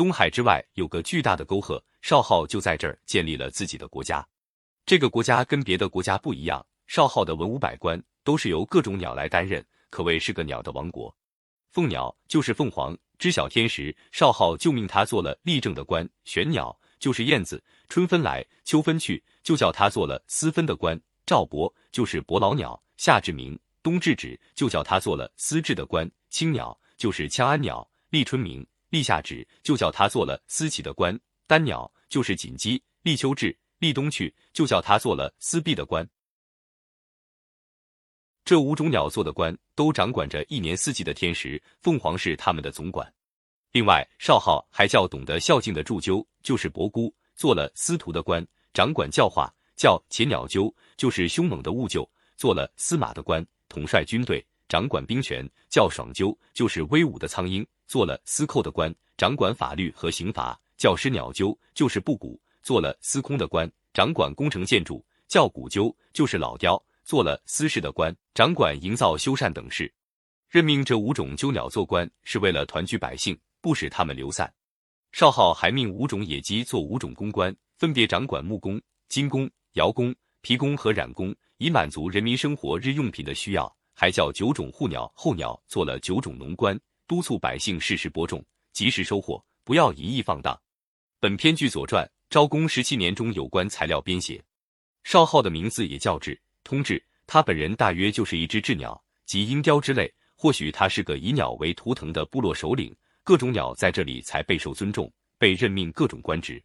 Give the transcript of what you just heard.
东海之外有个巨大的沟壑，少昊就在这儿建立了自己的国家。这个国家跟别的国家不一样，少昊的文武百官都是由各种鸟来担任，可谓是个鸟的王国。凤鸟就是凤凰，知晓天时，少昊就命他做了立正的官；玄鸟就是燕子，春分来，秋分去，就叫他做了司分的官；赵伯就是伯劳鸟，夏至明，冬至止，就叫他做了司制的官；青鸟就是羌安鸟，立春明，立夏止，就叫他做了司棋的官；丹鸟就是锦鸡，立秋至，立冬去，就叫他做了司弼的官。这五种鸟做的官，都掌管着一年四季的天时，凤凰是他们的总管。另外，少昊还叫懂得孝敬的祝鸠，就是伯姑，做了司徒的官，掌管教化；叫且鸟鸠，就是凶猛的兀鹫，做了司马的官，统帅军队，掌管兵权；叫爽鸠，就是威武的苍鹰，做了司寇的官，掌管法律和刑罚；叫师鸟鸠，就是布谷，做了司空的官，掌管工程建筑；叫古鸠，就是老雕。做了司事的官，掌管营造、修缮等事。任命这五种鸠鸟做官，是为了团聚百姓，不使他们流散。少昊还命五种野鸡做五种公官，分别掌管木工、金工、窑工、皮工和染工，以满足人民生活日用品的需要。还叫九种护鸟、候鸟做了九种农官，督促百姓适时播种，及时收获，不要一意放荡。本篇据《左传》昭公十七年中有关材料编写。少昊的名字也叫智。通志，他本人大约就是一只鸷鸟，即鹰雕之类。或许他是个以鸟为图腾的部落首领，各种鸟在这里才备受尊重，被任命各种官职。